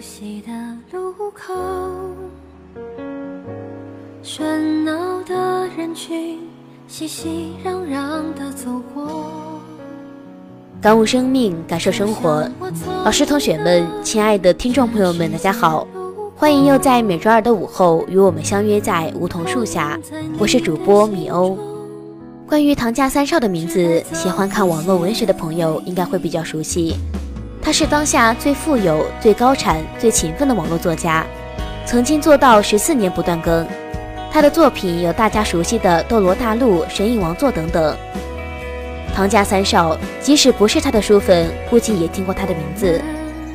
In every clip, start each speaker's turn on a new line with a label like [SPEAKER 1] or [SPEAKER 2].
[SPEAKER 1] 悉的路口，喧闹的人群熙熙攘攘的走过。
[SPEAKER 2] 感悟生命，感受生活。老师、同学们，亲爱的听众朋友们，大家好，欢迎又在每周二的午后与我们相约在梧桐树下。我是主播米欧。关于唐家三少的名字，喜欢看网络文学的朋友应该会比较熟悉。他是当下最富有、最高产、最勤奋的网络作家，曾经做到十四年不断更。他的作品有大家熟悉的《斗罗大陆》《神印王座》等等。唐家三少，即使不是他的书粉，估计也听过他的名字。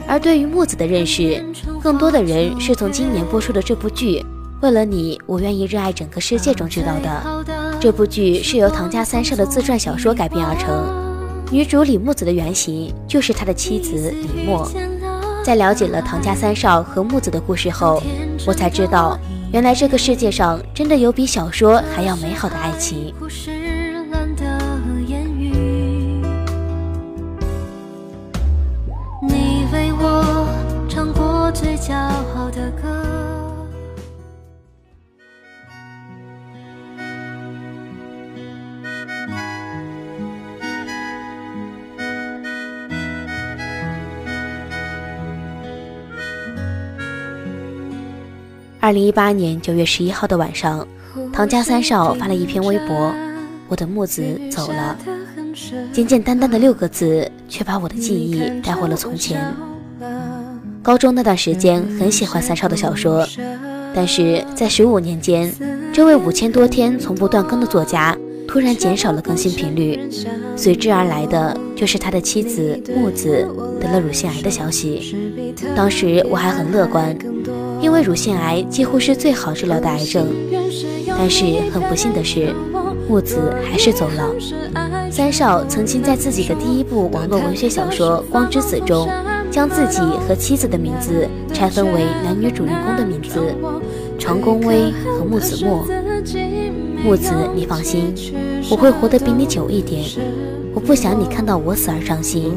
[SPEAKER 2] 而对于木子的认识，更多的人是从今年播出的这部剧《为了你，我愿意热爱整个世界》中知道的。这部剧是由唐家三少的自传小说改编而成，女主李木子的原型就是他的妻子李默。在了解了唐家三少和木子的故事后，我才知道，原来这个世界上真的有比小说还要美好的爱情。
[SPEAKER 1] 你为我唱过最骄傲的歌。
[SPEAKER 2] 二零一八年九月十一号的晚上，唐家三少发了一篇微博：“我的木子走了。”简简单单的六个字，却把我的记忆带回了从前。高中那段时间，很喜欢三少的小说，但是在十五年间，这位五千多天从不断更的作家，突然减少了更新频率，随之而来的就是他的妻子木子得了乳腺癌的消息。当时我还很乐观。因为乳腺癌几乎是最好治疗的癌症，但是很不幸的是，木子还是走了。三少曾经在自己的第一部网络文学小说《光之子》中，将自己和妻子的名字拆分为男女主人公的名字：长宫威和木子墨。木子，你放心，我会活得比你久一点。我不想你看到我死而伤心。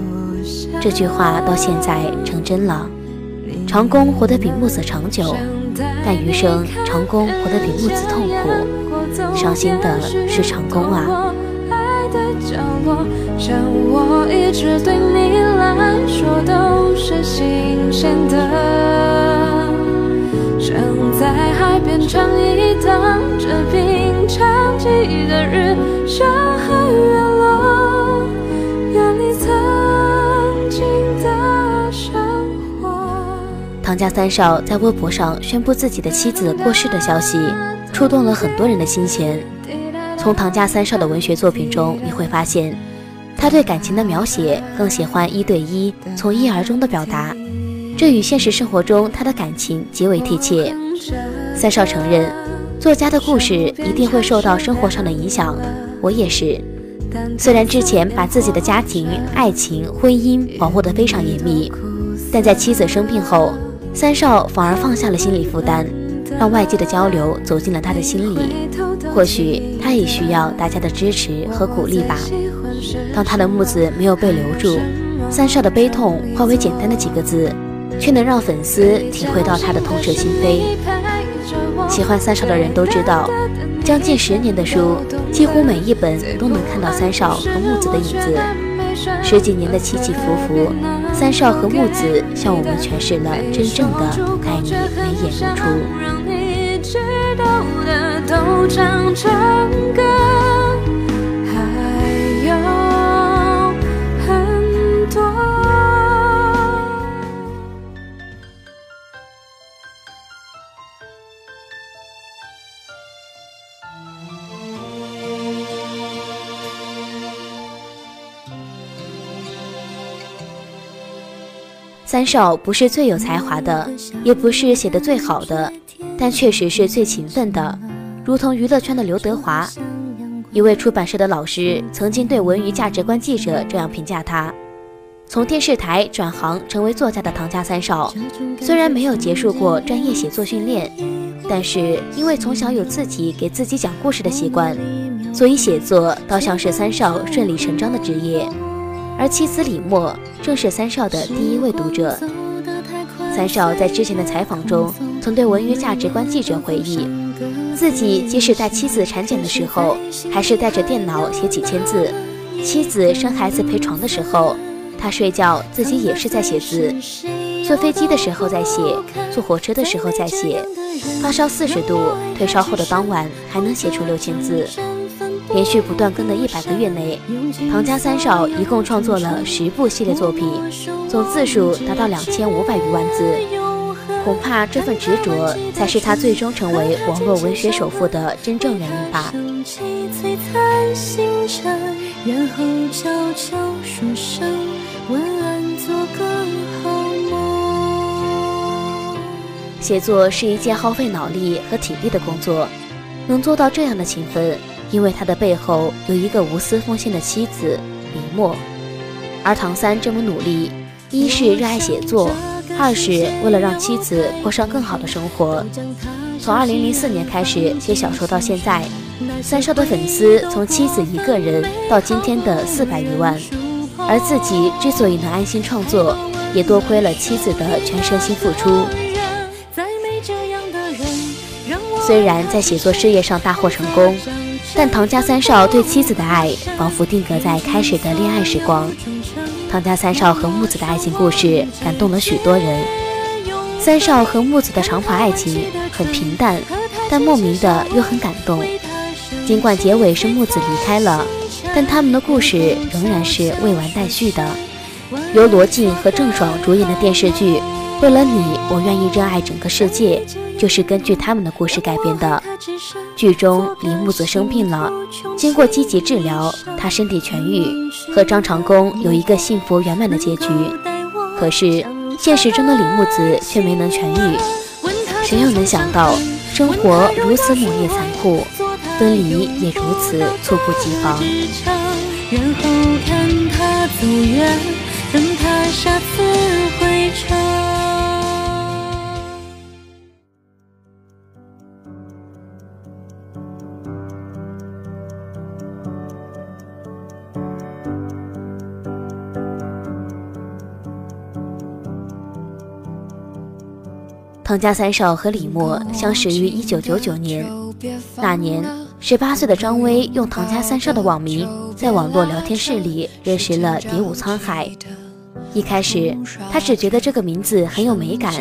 [SPEAKER 2] 这句话到现在成真了。长工活得比木子长久，但余生长工活得比木子痛苦，伤心的是长工啊。
[SPEAKER 1] 像我一直对你来说都是新鲜的，想在海边唱一趟这平常记忆的日，像海
[SPEAKER 2] 唐家三少在微博上宣布自己的妻子过世的消息，触动了很多人的心弦。从唐家三少的文学作品中，你会发现，他对感情的描写更喜欢一对一、从一而终的表达，这与现实生活中他的感情极为贴切。三少承认，作家的故事一定会受到生活上的影响，我也是。虽然之前把自己的家庭、爱情、婚姻保护得非常严密，但在妻子生病后，三少反而放下了心理负担。让外界的交流走进了他的心里，或许他也需要大家的支持和鼓励吧。当他的木子没有被留住，三少的悲痛化为简单的几个字，却能让粉丝体会到他的痛彻心扉。喜欢三少的人都知道，将近十年的书，几乎每一本都能看到三少和木子的影子。十几年的起起伏伏，三少和木子向我们诠释了真正的爱你眉眼如初。三少不是最有才华的，也不是写的最好的，但确实是最勤奋的，如同娱乐圈的刘德华。一位出版社的老师曾经对文娱价值观记者这样评价他：从电视台转行成为作家的唐家三少，虽然没有结束过专业写作训练，但是因为从小有自己给自己讲故事的习惯，所以写作倒像是三少顺理成章的职业。而妻子李默正是三少的第一位读者。三少在之前的采访中曾对文娱价值观记者回忆，自己即使带妻子产检的时候，还是带着电脑写几千字；妻子生孩子陪床的时候，他睡觉自己也是在写字；坐飞机的时候在写，坐火车的时候在写；发烧四十度退烧后的当晚还能写出六千字。连续不断更的一百个月内，唐家三少一共创作了十部系列作品，总字数达到两千五百余万字。恐怕这份执着，才是他最终成为网络文学首富的真正原因吧。
[SPEAKER 1] 然后悄悄说声晚安，做个好梦。
[SPEAKER 2] 写作是一件耗费脑力和体力的工作，能做到这样的勤奋。因为他的背后有一个无私奉献的妻子李默，而唐三这么努力，一是热爱写作，二是为了让妻子过上更好的生活。从2004年开始写小说到现在，三少的粉丝从妻子一个人到今天的四百余万，而自己之所以能安心创作，也多亏了妻子的全身心付出。虽然在写作事业上大获成功。但唐家三少对妻子的爱仿佛定格在开始的恋爱时光。唐家三少和木子的爱情故事感动了许多人。三少和木子的长跑爱情很平淡，但莫名的又很感动。尽管结尾是木子离开了，但他们的故事仍然是未完待续的。由罗晋和郑爽主演的电视剧《为了你，我愿意热爱整个世界》。就是根据他们的故事改编的。剧中李木子生病了，经过积极治疗，他身体痊愈，和张长弓有一个幸福圆满的结局。可是现实中的李木子却没能痊愈。谁又能想到，生活如此猛烈残酷，分离也如此猝不及防。
[SPEAKER 1] 然后看他走远，等他下次回
[SPEAKER 2] 唐家三少和李默相识于一九九九年，那年十八岁的张薇用唐家三少的网名在网络聊天室里认识了蝶舞沧海。一开始，他只觉得这个名字很有美感，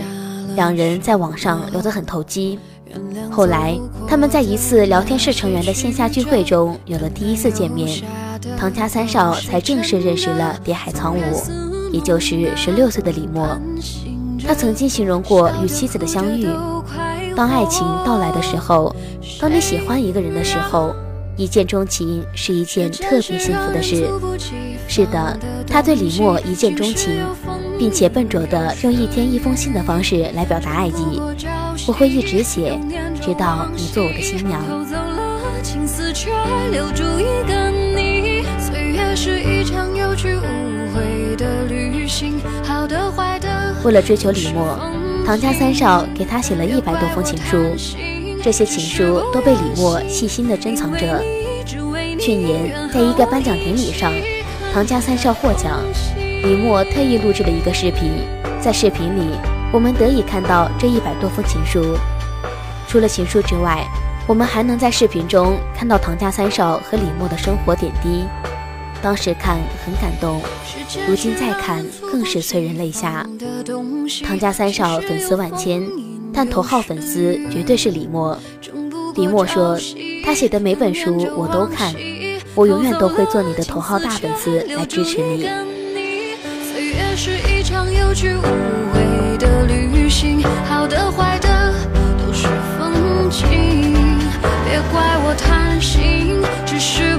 [SPEAKER 2] 两人在网上聊得很投机。后来，他们在一次聊天室成员的线下聚会中有了第一次见面，唐家三少才正式认识了蝶海苍舞，也就是十六岁的李默。他曾经形容过与妻子的相遇：当爱情到来的时候，当你喜欢一个人的时候，一见钟情是一件特别幸福的事。是的，他对李默一见钟情，并且笨拙地用一天一封信的方式来表达爱意。我会一直写，直到你做我的新娘。
[SPEAKER 1] 岁月是一场有去无回的旅行。好的，坏
[SPEAKER 2] 为了追求李默，唐家三少给他写了一百多封情书，这些情书都被李默细心地珍藏着。去年在一个颁奖典礼上，唐家三少获奖，李默特意录制了一个视频，在视频里，我们得以看到这一百多封情书。除了情书之外，我们还能在视频中看到唐家三少和李默的生活点滴。当时看很感动，如今再看更是催人泪下。唐家三少粉丝万千，但头号粉丝绝对是李默。李默说，他写的每本书我都看，我永远都会做你的头号大粉丝来支持你。是一场有去无回的旅行，好的坏的都是风景，别怪我贪心，只是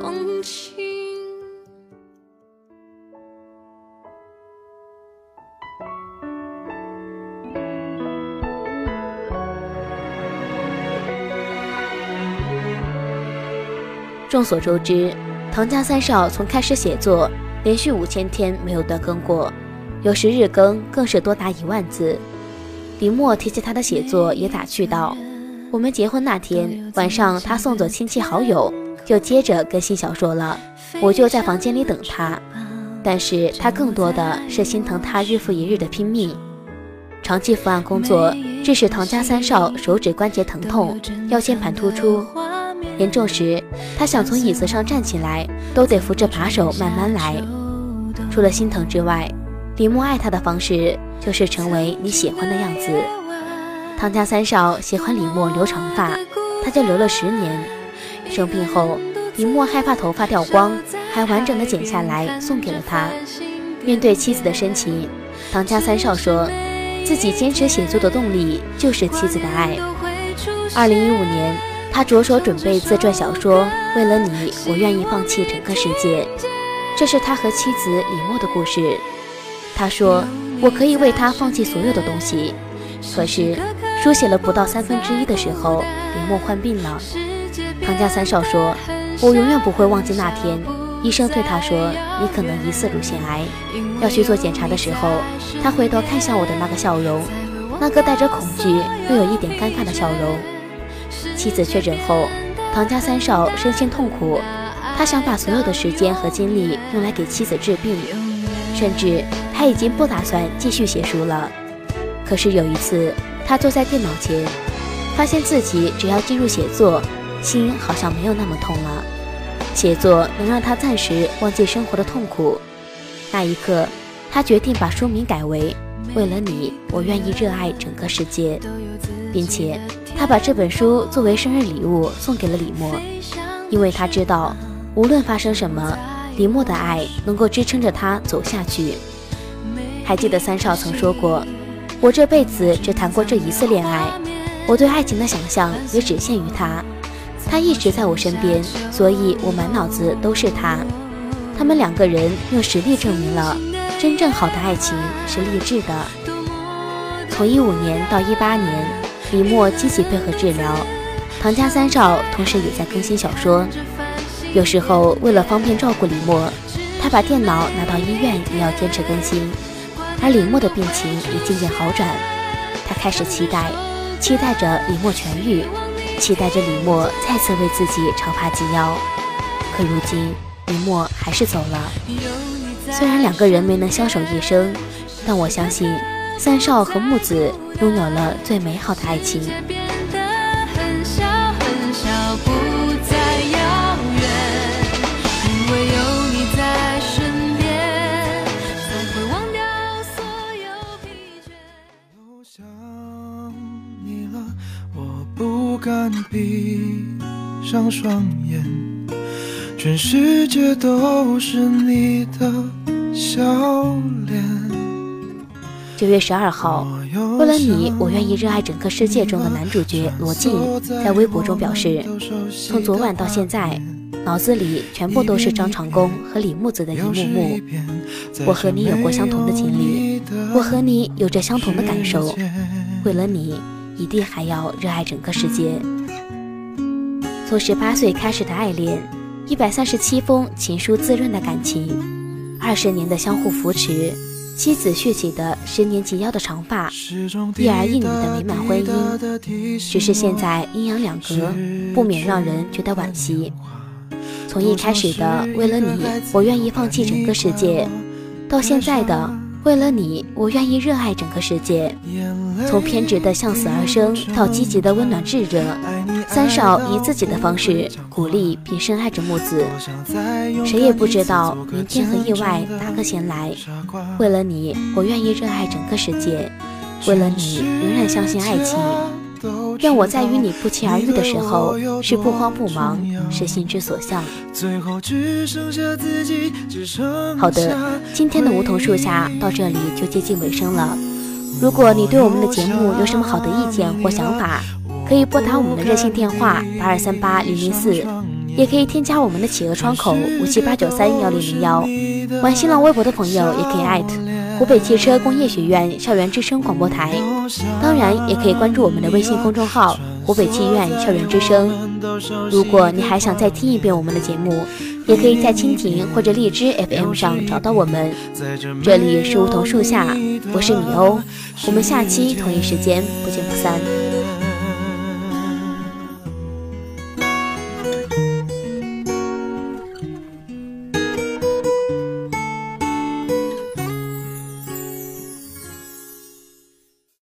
[SPEAKER 2] 风轻。众所周知，唐家三少从开始写作，连续五千天没有断更过，有时日更更是多达一万字。李默提起他的写作，也打趣道：“我们结婚那天晚上，他送走亲戚好友，就接着跟新小说了。我就在房间里等他，但是他更多的是心疼他日复一日的拼命。长期伏案工作，致使唐家三少手指关节疼痛，腰间盘突出，严重时他想从椅子上站起来，都得扶着把手慢慢来。除了心疼之外，李默爱他的方式。”就是成为你喜欢的样子。唐家三少喜欢李默留长发，他就留了十年。生病后，李默害怕头发掉光，还完整的剪下来送给了他。面对妻子的深情，唐家三少说，自己坚持写作的动力就是妻子的爱。二零一五年，他着手准备自传小说《为了你，我愿意放弃整个世界》，这是他和妻子李默的故事。他说。我可以为他放弃所有的东西，可是书写了不到三分之一的时候，李默患病了。唐家三少说：“我永远不会忘记那天，医生对他说，你可能疑似乳腺癌，要去做检查的时候，他回头看向我的那个笑容，那个带着恐惧又有一点尴尬的笑容。”妻子确诊后，唐家三少身心痛苦，他想把所有的时间和精力用来给妻子治病，甚至。他已经不打算继续写书了。可是有一次，他坐在电脑前，发现自己只要进入写作，心好像没有那么痛了。写作能让他暂时忘记生活的痛苦。那一刻，他决定把书名改为《为了你，我愿意热爱整个世界》，并且他把这本书作为生日礼物送给了李默，因为他知道，无论发生什么，李默的爱能够支撑着他走下去。还记得三少曾说过：“我这辈子只谈过这一次恋爱，我对爱情的想象也只限于他。他一直在我身边，所以我满脑子都是他。他们两个人用实力证明了，真正好的爱情是励志的。从一五年到一八年，李默积极配合治疗，唐家三少同时也在更新小说。有时候为了方便照顾李默，他把电脑拿到医院也要坚持更新。”而李默的病情也渐渐好转，他开始期待，期待着李默痊愈，期待着李默再次为自己长发及腰。可如今，李默还是走了。虽然两个人没能相守一生，但我相信，三少和木子拥有了最美好的爱情。闭上双眼，全世界都是你的笑脸。九月十二号，为了你，我愿意热爱整个世界中的男主角罗晋在微博中表示，从昨晚到现在，脑子里全部都是张长弓和李木子的一幕幕。我和你有过相同的经历，我和你有着相同的感受。为了你。一定还要热爱整个世界。从十八岁开始的爱恋，一百三十七封情书滋润的感情，二十年的相互扶持，妻子蓄起的十年及腰的长发，一儿一女的美满婚姻，只是现在阴阳两隔，不免让人觉得惋惜。从一开始的为了你，我愿意放弃整个世界，到现在的为了你，我愿意热爱整个世界。从偏执的向死而生，到积极的温暖炙热，三少以自己的方式鼓励并深爱着木子。谁也不知道明天和意外哪个先来。为了你，我愿意热爱整个世界。为了你，仍然相信爱情。愿我在与你不期而遇的时候，是不慌不忙，是心之所向。好的，今天的梧桐树下到这里就接近尾声了。如果你对我们的节目有什么好的意见或想法，可以拨打我们的热线电话八二三八零零四，也可以添加我们的企鹅窗口五七八九三幺零零幺。玩新浪微博的朋友也可以艾特湖北汽车工业学院校园之声广播台，当然也可以关注我们的微信公众号湖北汽院校园之声。如果你还想再听一遍我们的节目，也可以在蜻蜓或者荔枝 FM 上找到我们。这里是梧桐树下，我是米欧，我们下期同一时间不见不散。